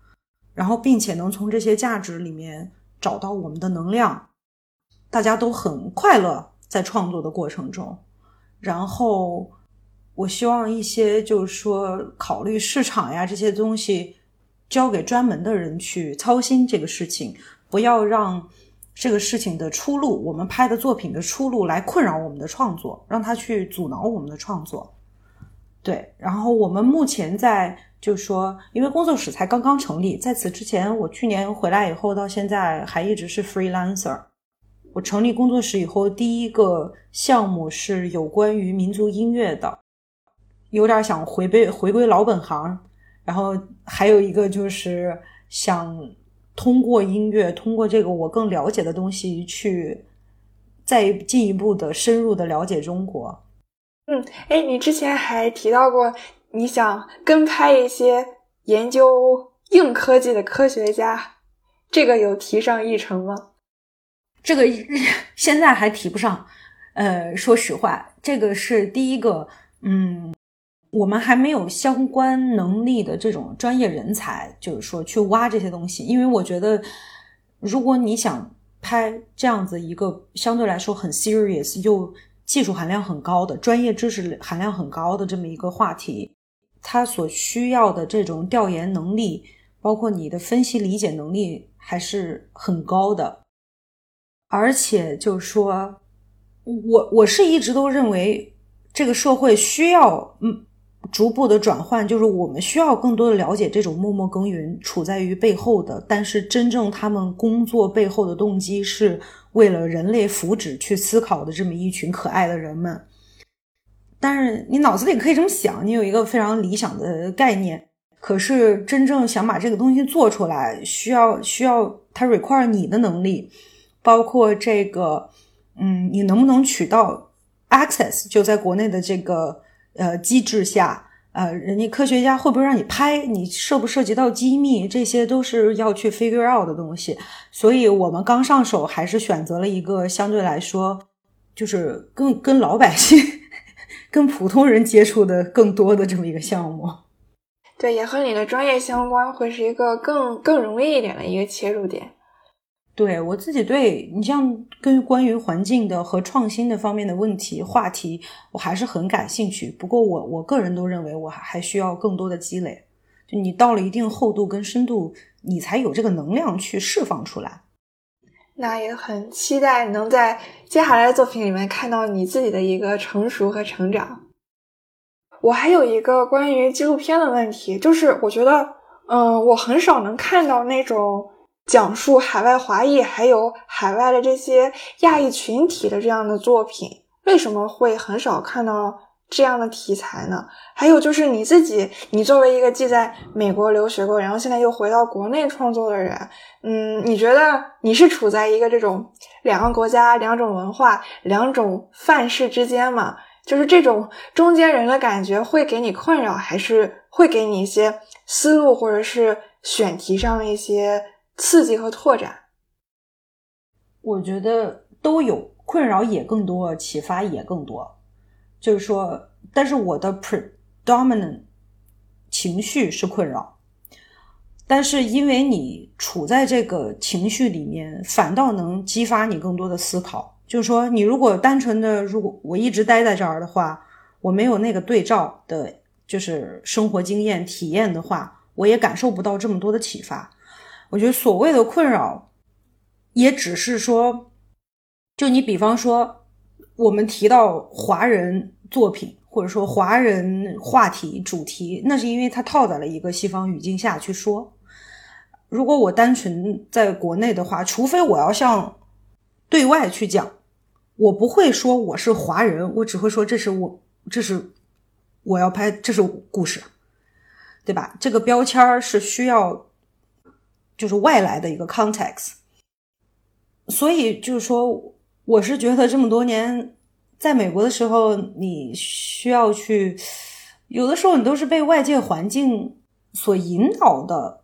然后并且能从这些价值里面找到我们的能量，大家都很快乐在创作的过程中，然后。我希望一些就是说考虑市场呀这些东西，交给专门的人去操心这个事情，不要让这个事情的出路，我们拍的作品的出路来困扰我们的创作，让他去阻挠我们的创作。对，然后我们目前在就是说，因为工作室才刚刚成立，在此之前，我去年回来以后到现在还一直是 freelancer。我成立工作室以后，第一个项目是有关于民族音乐的。有点想回归回归老本行，然后还有一个就是想通过音乐，通过这个我更了解的东西，去再进一步的深入的了解中国。嗯，哎，你之前还提到过你想跟拍一些研究硬科技的科学家，这个有提上议程吗？这个现在还提不上。呃，说实话，这个是第一个，嗯。我们还没有相关能力的这种专业人才，就是说去挖这些东西。因为我觉得，如果你想拍这样子一个相对来说很 serious 又技术含量很高的、专业知识含量很高的这么一个话题，它所需要的这种调研能力，包括你的分析理解能力，还是很高的。而且就是说，我我是一直都认为这个社会需要嗯。逐步的转换，就是我们需要更多的了解这种默默耕耘、处在于背后的，但是真正他们工作背后的动机是为了人类福祉去思考的这么一群可爱的人们。但是你脑子里可以这么想，你有一个非常理想的概念，可是真正想把这个东西做出来，需要需要它 require 你的能力，包括这个，嗯，你能不能取到 access 就在国内的这个。呃，机制下，呃，人家科学家会不会让你拍？你涉不涉及到机密？这些都是要去 figure out 的东西。所以，我们刚上手，还是选择了一个相对来说，就是跟跟老百姓、跟普通人接触的更多的这么一个项目。对，也和你的专业相关，会是一个更更容易一点的一个切入点。对我自己，对你像跟关于环境的和创新的方面的问题话题，我还是很感兴趣。不过我我个人都认为，我还还需要更多的积累。就你到了一定厚度跟深度，你才有这个能量去释放出来。那也很期待能在接下来的作品里面看到你自己的一个成熟和成长。我还有一个关于纪录片的问题，就是我觉得，嗯，我很少能看到那种。讲述海外华裔还有海外的这些亚裔群体的这样的作品，为什么会很少看到这样的题材呢？还有就是你自己，你作为一个既在美国留学过，然后现在又回到国内创作的人，嗯，你觉得你是处在一个这种两个国家、两种文化、两种范式之间吗？就是这种中间人的感觉会给你困扰，还是会给你一些思路，或者是选题上的一些？刺激和拓展，我觉得都有困扰也更多，启发也更多。就是说，但是我的 predominant 情绪是困扰，但是因为你处在这个情绪里面，反倒能激发你更多的思考。就是说，你如果单纯的，如果我一直待在这儿的话，我没有那个对照的，就是生活经验体验的话，我也感受不到这么多的启发。我觉得所谓的困扰，也只是说，就你比方说。我们提到华人作品，或者说华人话题主题，那是因为它套在了一个西方语境下去说。如果我单纯在国内的话，除非我要向对外去讲，我不会说我是华人，我只会说这是我，这是我要拍，这是故事，对吧？这个标签是需要，就是外来的一个 context。所以就是说。我是觉得这么多年在美国的时候，你需要去，有的时候你都是被外界环境所引导的，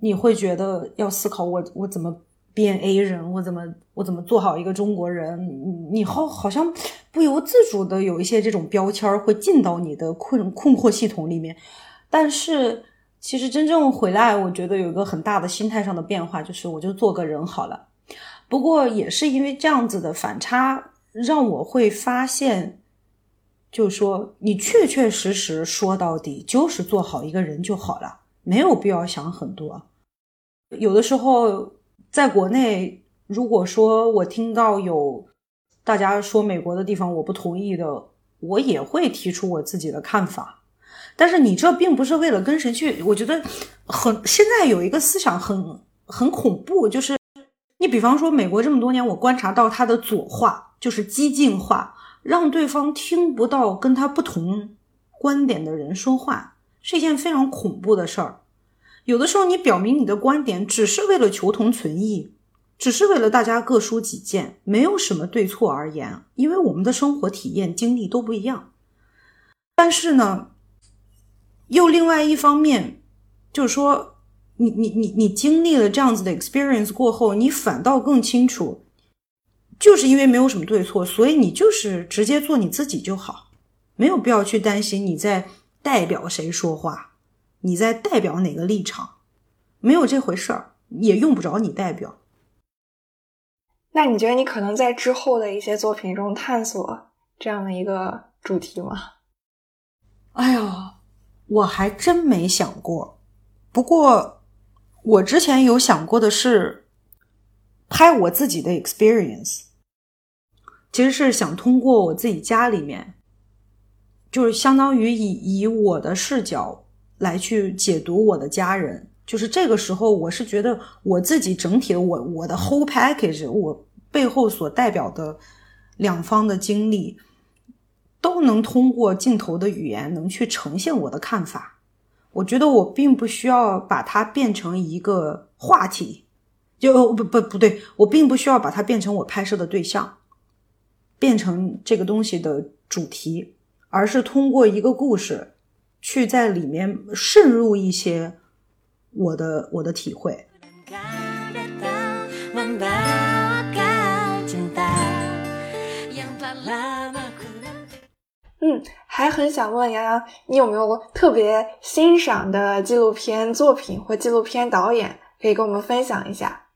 你会觉得要思考我我怎么变 A 人，我怎么我怎么做好一个中国人，你好好像不由自主的有一些这种标签会进到你的困困惑系统里面。但是其实真正回来，我觉得有一个很大的心态上的变化，就是我就做个人好了。不过也是因为这样子的反差，让我会发现，就是说，你确确实实说到底就是做好一个人就好了，没有必要想很多。有的时候在国内，如果说我听到有大家说美国的地方我不同意的，我也会提出我自己的看法。但是你这并不是为了跟谁去，我觉得很现在有一个思想很很恐怖，就是。你比方说，美国这么多年，我观察到他的左化就是激进化，让对方听不到跟他不同观点的人说话，是一件非常恐怖的事儿。有的时候，你表明你的观点只是为了求同存异，只是为了大家各抒己见，没有什么对错而言，因为我们的生活体验经历都不一样。但是呢，又另外一方面，就是说。你你你你经历了这样子的 experience 过后，你反倒更清楚，就是因为没有什么对错，所以你就是直接做你自己就好，没有必要去担心你在代表谁说话，你在代表哪个立场，没有这回事儿，也用不着你代表。那你觉得你可能在之后的一些作品中探索这样的一个主题吗？哎呀，我还真没想过，不过。我之前有想过的是拍我自己的 experience，其实是想通过我自己家里面，就是相当于以以我的视角来去解读我的家人。就是这个时候，我是觉得我自己整体的我我的 whole package，我背后所代表的两方的经历，都能通过镜头的语言能去呈现我的看法。我觉得我并不需要把它变成一个话题，就不不不对，我并不需要把它变成我拍摄的对象，变成这个东西的主题，而是通过一个故事，去在里面渗入一些我的我的体会。嗯，还很想问洋洋，你有没有特别欣赏的纪录片作品或纪录片导演，可以跟我们分享一下？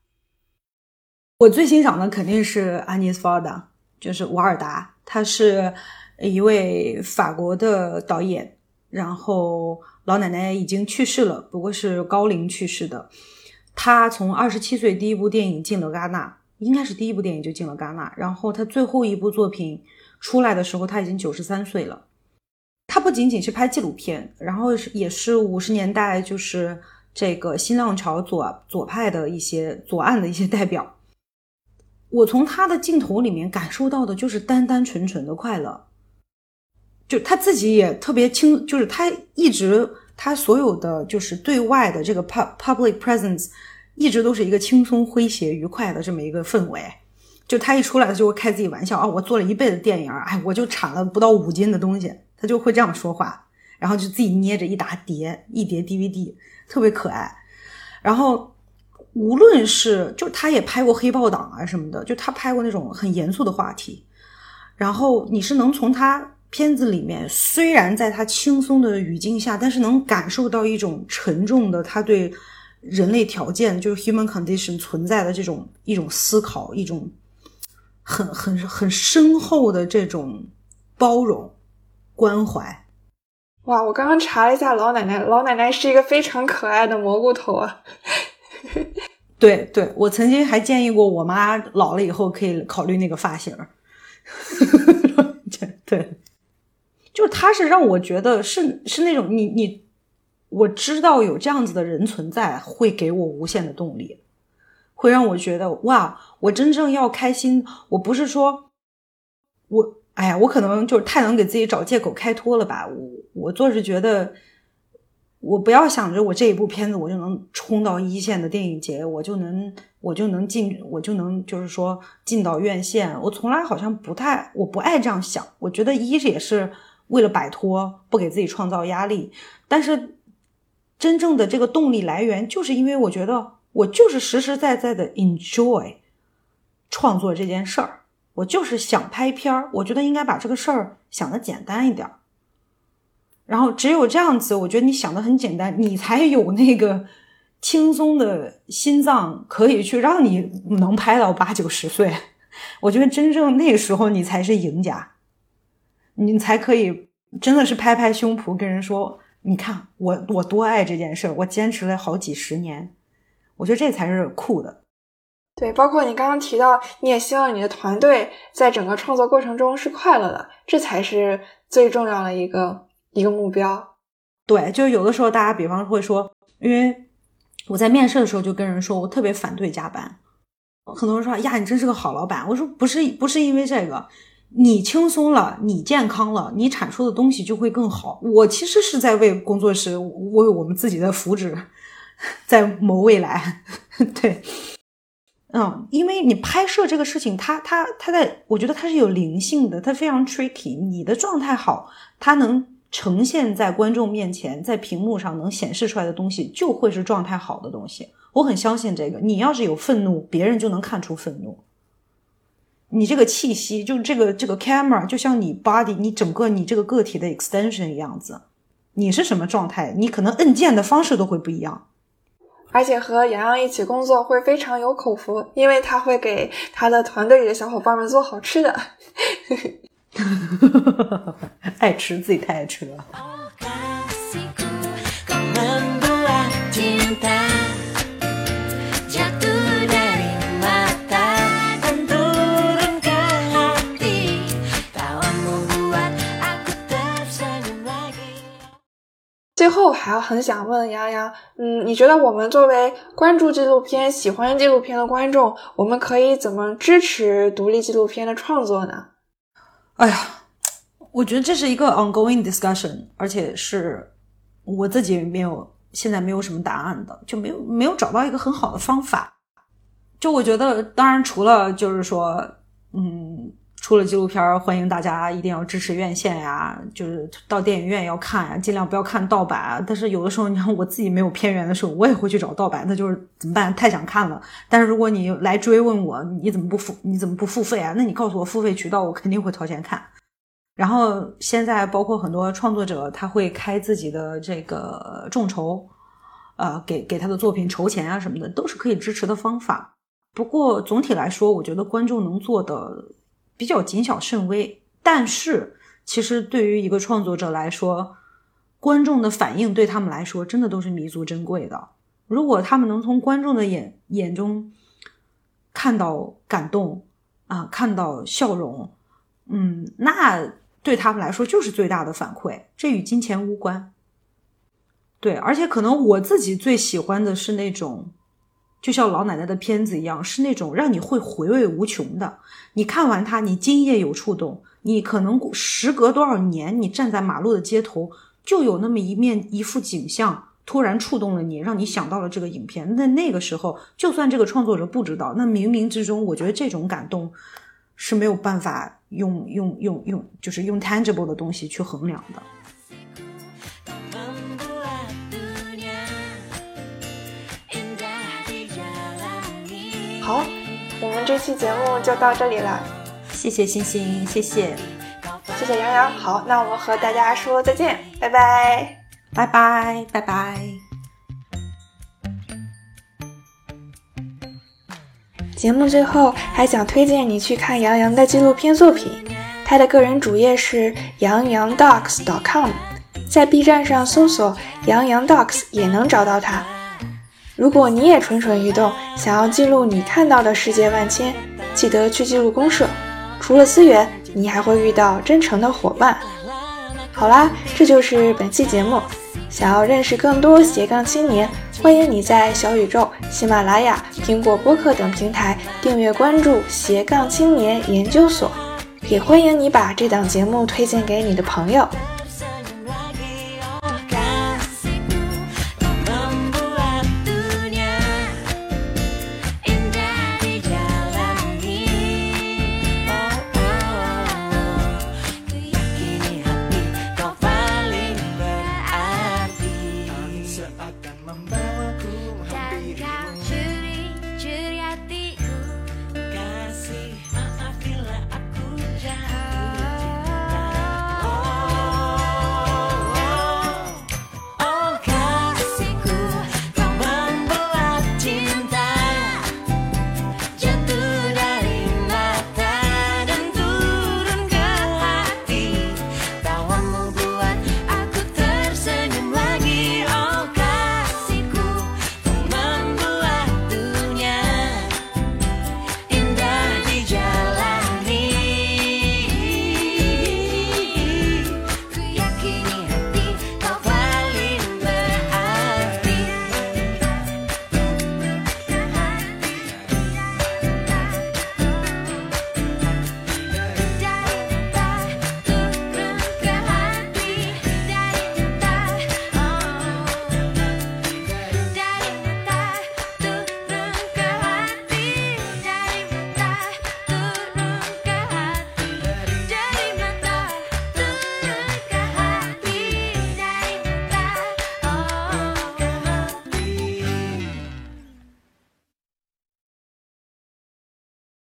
我最欣赏的肯定是安妮斯·法达，就是瓦尔达，他是一位法国的导演，然后老奶奶已经去世了，不过是高龄去世的。他从二十七岁第一部电影进了戛纳，应该是第一部电影就进了戛纳，然后他最后一部作品。出来的时候他已经九十三岁了。他不仅仅是拍纪录片，然后是也是五十年代就是这个新浪潮左左派的一些左岸的一些代表。我从他的镜头里面感受到的就是单单纯纯的快乐。就他自己也特别轻，就是他一直他所有的就是对外的这个 pub public presence 一直都是一个轻松诙谐愉快的这么一个氛围。就他一出来，他就会开自己玩笑啊！我做了一辈子电影，哎，我就产了不到五斤的东西，他就会这样说话，然后就自己捏着一大叠一叠 DVD，特别可爱。然后无论是就他也拍过黑豹党啊什么的，就他拍过那种很严肃的话题，然后你是能从他片子里面，虽然在他轻松的语境下，但是能感受到一种沉重的他对人类条件，就是 human condition 存在的这种一种思考，一种很很很深厚的这种包容关怀。哇，我刚刚查了一下老奶奶，老奶奶是一个非常可爱的蘑菇头啊。对对，我曾经还建议过我妈老了以后可以考虑那个发型。对，就是他是让我觉得是是那种你你我知道有这样子的人存在，会给我无限的动力，会让我觉得哇，我真正要开心。我不是说我哎呀，我可能就是太能给自己找借口开脱了吧。我我做是觉得。我不要想着我这一部片子我就能冲到一线的电影节，我就能我就能进，我就能就是说进到院线。我从来好像不太，我不爱这样想。我觉得一是也是为了摆脱，不给自己创造压力。但是真正的这个动力来源，就是因为我觉得我就是实实在在的 enjoy 创作这件事儿，我就是想拍片儿。我觉得应该把这个事儿想的简单一点儿。然后只有这样子，我觉得你想的很简单，你才有那个轻松的心脏，可以去让你能拍到八九十岁。我觉得真正那个时候，你才是赢家，你才可以真的是拍拍胸脯跟人说：“你看我我多爱这件事儿，我坚持了好几十年。”我觉得这才是酷的。对，包括你刚刚提到，你也希望你的团队在整个创作过程中是快乐的，这才是最重要的一个。一个目标，对，就是有的时候大家比方会说，因为我在面试的时候就跟人说我特别反对加班，很多人说呀，你真是个好老板。我说不是，不是因为这个，你轻松了，你健康了，你产出的东西就会更好。我其实是在为工作室，为我们自己的福祉 在谋未来。对，嗯，因为你拍摄这个事情，它它它在，我觉得它是有灵性的，它非常 tricky。你的状态好，它能。呈现在观众面前，在屏幕上能显示出来的东西，就会是状态好的东西。我很相信这个。你要是有愤怒，别人就能看出愤怒。你这个气息，就这个这个 camera，就像你 body，你整个你这个个体的 extension 一样子。你是什么状态，你可能摁键的方式都会不一样。而且和洋洋一起工作会非常有口福，因为他会给他的团队里的小伙伴们做好吃的。爱吃自己太爱吃了。最后还要很想问洋洋，嗯，你觉得我们作为关注纪录片、喜欢纪录片的观众，我们可以怎么支持独立纪录片的创作呢？哎呀，我觉得这是一个 ongoing discussion，而且是我自己没有现在没有什么答案的，就没有没有找到一个很好的方法。就我觉得，当然除了就是说，嗯。出了纪录片，欢迎大家一定要支持院线呀，就是到电影院要看呀，尽量不要看盗版。但是有的时候，你看我自己没有片源的时候，我也会去找盗版，那就是怎么办？太想看了。但是如果你来追问我，你怎么不付？你怎么不付费啊？那你告诉我付费渠道，我肯定会掏钱看。然后现在包括很多创作者，他会开自己的这个众筹，呃，给给他的作品筹钱啊什么的，都是可以支持的方法。不过总体来说，我觉得观众能做的。比较谨小慎微，但是其实对于一个创作者来说，观众的反应对他们来说真的都是弥足珍贵的。如果他们能从观众的眼眼中看到感动啊，看到笑容，嗯，那对他们来说就是最大的反馈。这与金钱无关。对，而且可能我自己最喜欢的是那种。就像老奶奶的片子一样，是那种让你会回味无穷的。你看完它，你今夜有触动。你可能时隔多少年，你站在马路的街头，就有那么一面一幅景象，突然触动了你，让你想到了这个影片。那那个时候，就算这个创作者不知道，那冥冥之中，我觉得这种感动是没有办法用用用用，就是用 tangible 的东西去衡量的。这期节目就到这里了，谢谢星星，谢谢，谢谢杨洋。好，那我们和大家说再见，拜拜，拜拜，拜拜。节目最后还想推荐你去看杨洋的纪录片作品，他的个人主页是杨洋 docs.com，在 B 站上搜索杨洋 docs 也能找到他。如果你也蠢蠢欲动，想要记录你看到的世界万千，记得去记录公社。除了资源，你还会遇到真诚的伙伴。好啦，这就是本期节目。想要认识更多斜杠青年，欢迎你在小宇宙、喜马拉雅、苹果播客等平台订阅关注斜杠青年研究所，也欢迎你把这档节目推荐给你的朋友。